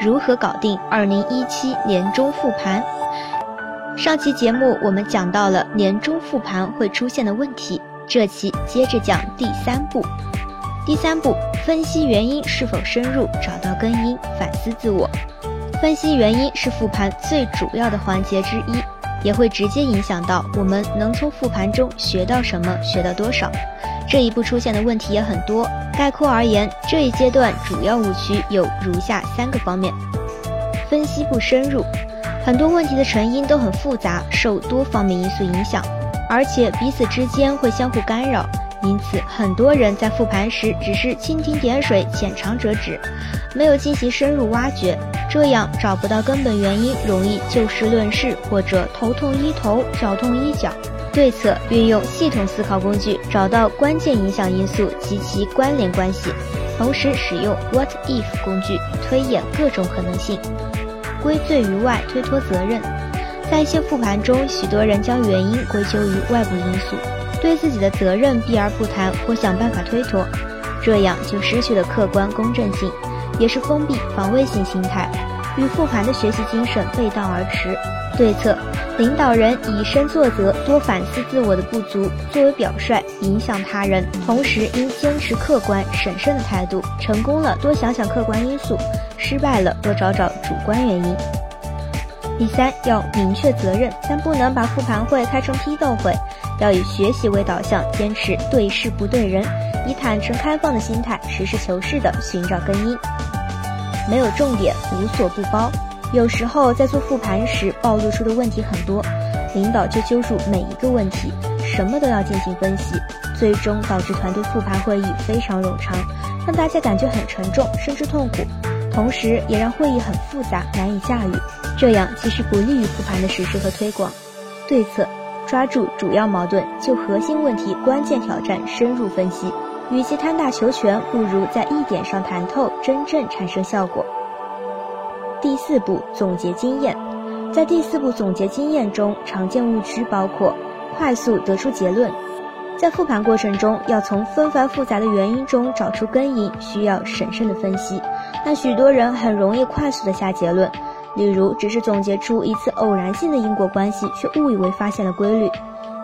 如何搞定二零一七年中复盘。上期节目我们讲到了年终复盘会出现的问题，这期接着讲第三步。第三步，分析原因是否深入，找到根因，反思自我。分析原因是复盘最主要的环节之一，也会直接影响到我们能从复盘中学到什么，学到多少。这一步出现的问题也很多。概括而言，这一阶段主要误区有如下三个方面：分析不深入，很多问题的成因都很复杂，受多方面因素影响，而且彼此之间会相互干扰，因此很多人在复盘时只是蜻蜓点水、浅尝辄止，没有进行深入挖掘，这样找不到根本原因，容易就事论事或者头痛医头、脚痛医脚。对策运用系统思考工具，找到关键影响因素及其关联关系，同时使用 What if 工具推演各种可能性，归罪于外，推脱责任。在一些复盘中，许多人将原因归咎于外部因素，对自己的责任避而不谈或想办法推脱，这样就失去了客观公正性，也是封闭防卫性心态，与复盘的学习精神背道而驰。对策。领导人以身作则，多反思自我的不足，作为表率影响他人。同时，应坚持客观审慎的态度。成功了，多想想客观因素；失败了，多找找主观原因。第三，要明确责任，但不能把复盘会开成批斗会，要以学习为导向，坚持对事不对人，以坦诚开放的心态，实事求是地寻找根因。没有重点，无所不包。有时候在做复盘时，暴露出的问题很多，领导就揪住每一个问题，什么都要进行分析，最终导致团队复盘会议非常冗长，让大家感觉很沉重，甚至痛苦，同时也让会议很复杂，难以驾驭。这样其实不利于复盘的实施和推广。对策：抓住主要矛盾，就核心问题、关键挑战深入分析。与其贪大求全，不如在一点上谈透，真正产生效果。第四步总结经验，在第四步总结经验中，常见误区包括快速得出结论。在复盘过程中，要从纷繁复杂的原因中找出根因，需要审慎的分析。但许多人很容易快速的下结论，例如只是总结出一次偶然性的因果关系，却误以为发现了规律。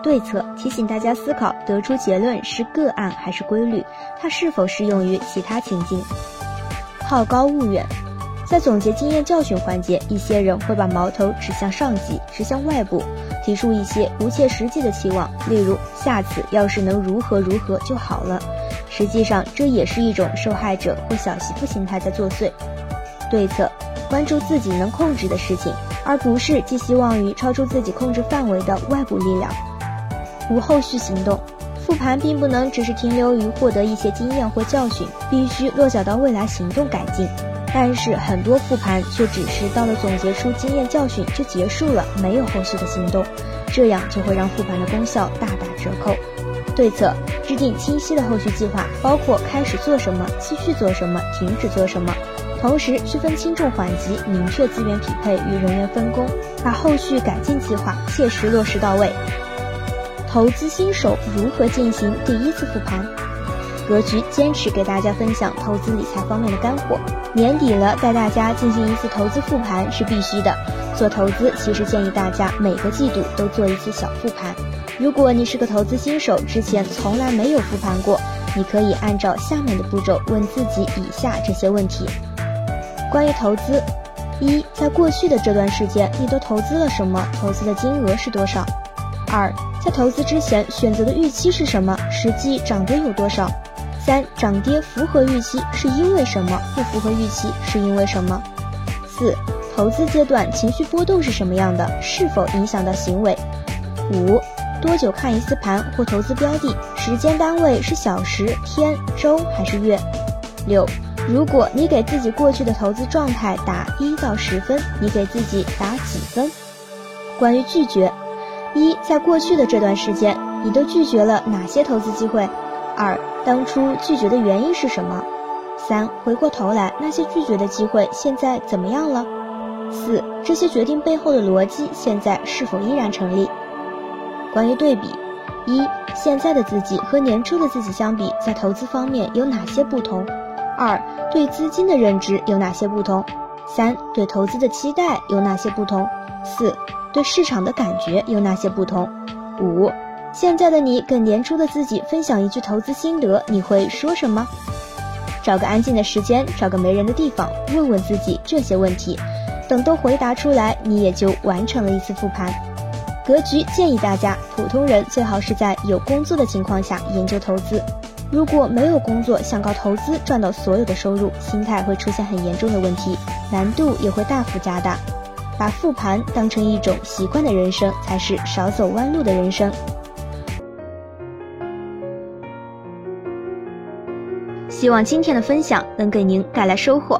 对策提醒大家思考：得出结论是个案还是规律？它是否适用于其他情境？好高骛远。在总结经验教训环节，一些人会把矛头指向上级，指向外部，提出一些不切实际的期望，例如下次要是能如何如何就好了。实际上，这也是一种受害者或小媳妇心态在作祟。对策：关注自己能控制的事情，而不是寄希望于超出自己控制范围的外部力量。无后续行动，复盘并不能只是停留于获得一些经验或教训，必须落脚到未来行动改进。但是很多复盘却只是到了总结出经验教训就结束了，没有后续的行动，这样就会让复盘的功效大打折扣。对策：制定清晰的后续计划，包括开始做什么、继续做什么、停止做什么，同时区分轻重缓急，明确资源匹配与人员分工，把后续改进计划切实落实到位。投资新手如何进行第一次复盘？格局坚持给大家分享投资理财方面的干货。年底了，带大家进行一次投资复盘是必须的。做投资其实建议大家每个季度都做一次小复盘。如果你是个投资新手，之前从来没有复盘过，你可以按照下面的步骤问自己以下这些问题：关于投资，一，在过去的这段时间，你都投资了什么？投资的金额是多少？二，在投资之前选择的预期是什么？实际涨跌有多少？三涨跌符合预期是因为什么？不符合预期是因为什么？四投资阶段情绪波动是什么样的？是否影响到行为？五多久看一次盘或投资标的？时间单位是小时、天、周还是月？六如果你给自己过去的投资状态打一到十分，你给自己打几分？关于拒绝，一，在过去的这段时间，你都拒绝了哪些投资机会？二，当初拒绝的原因是什么？三，回过头来，那些拒绝的机会现在怎么样了？四，这些决定背后的逻辑现在是否依然成立？关于对比，一，现在的自己和年初的自己相比，在投资方面有哪些不同？二对资金的认知有哪些不同？三对投资的期待有哪些不同？四对市场的感觉有哪些不同？五现在的你跟年初的自己分享一句投资心得，你会说什么？找个安静的时间，找个没人的地方，问问自己这些问题。等都回答出来，你也就完成了一次复盘。格局建议大家，普通人最好是在有工作的情况下研究投资。如果没有工作，想靠投资赚到所有的收入，心态会出现很严重的问题，难度也会大幅加大。把复盘当成一种习惯的人生，才是少走弯路的人生。希望今天的分享能给您带来收获。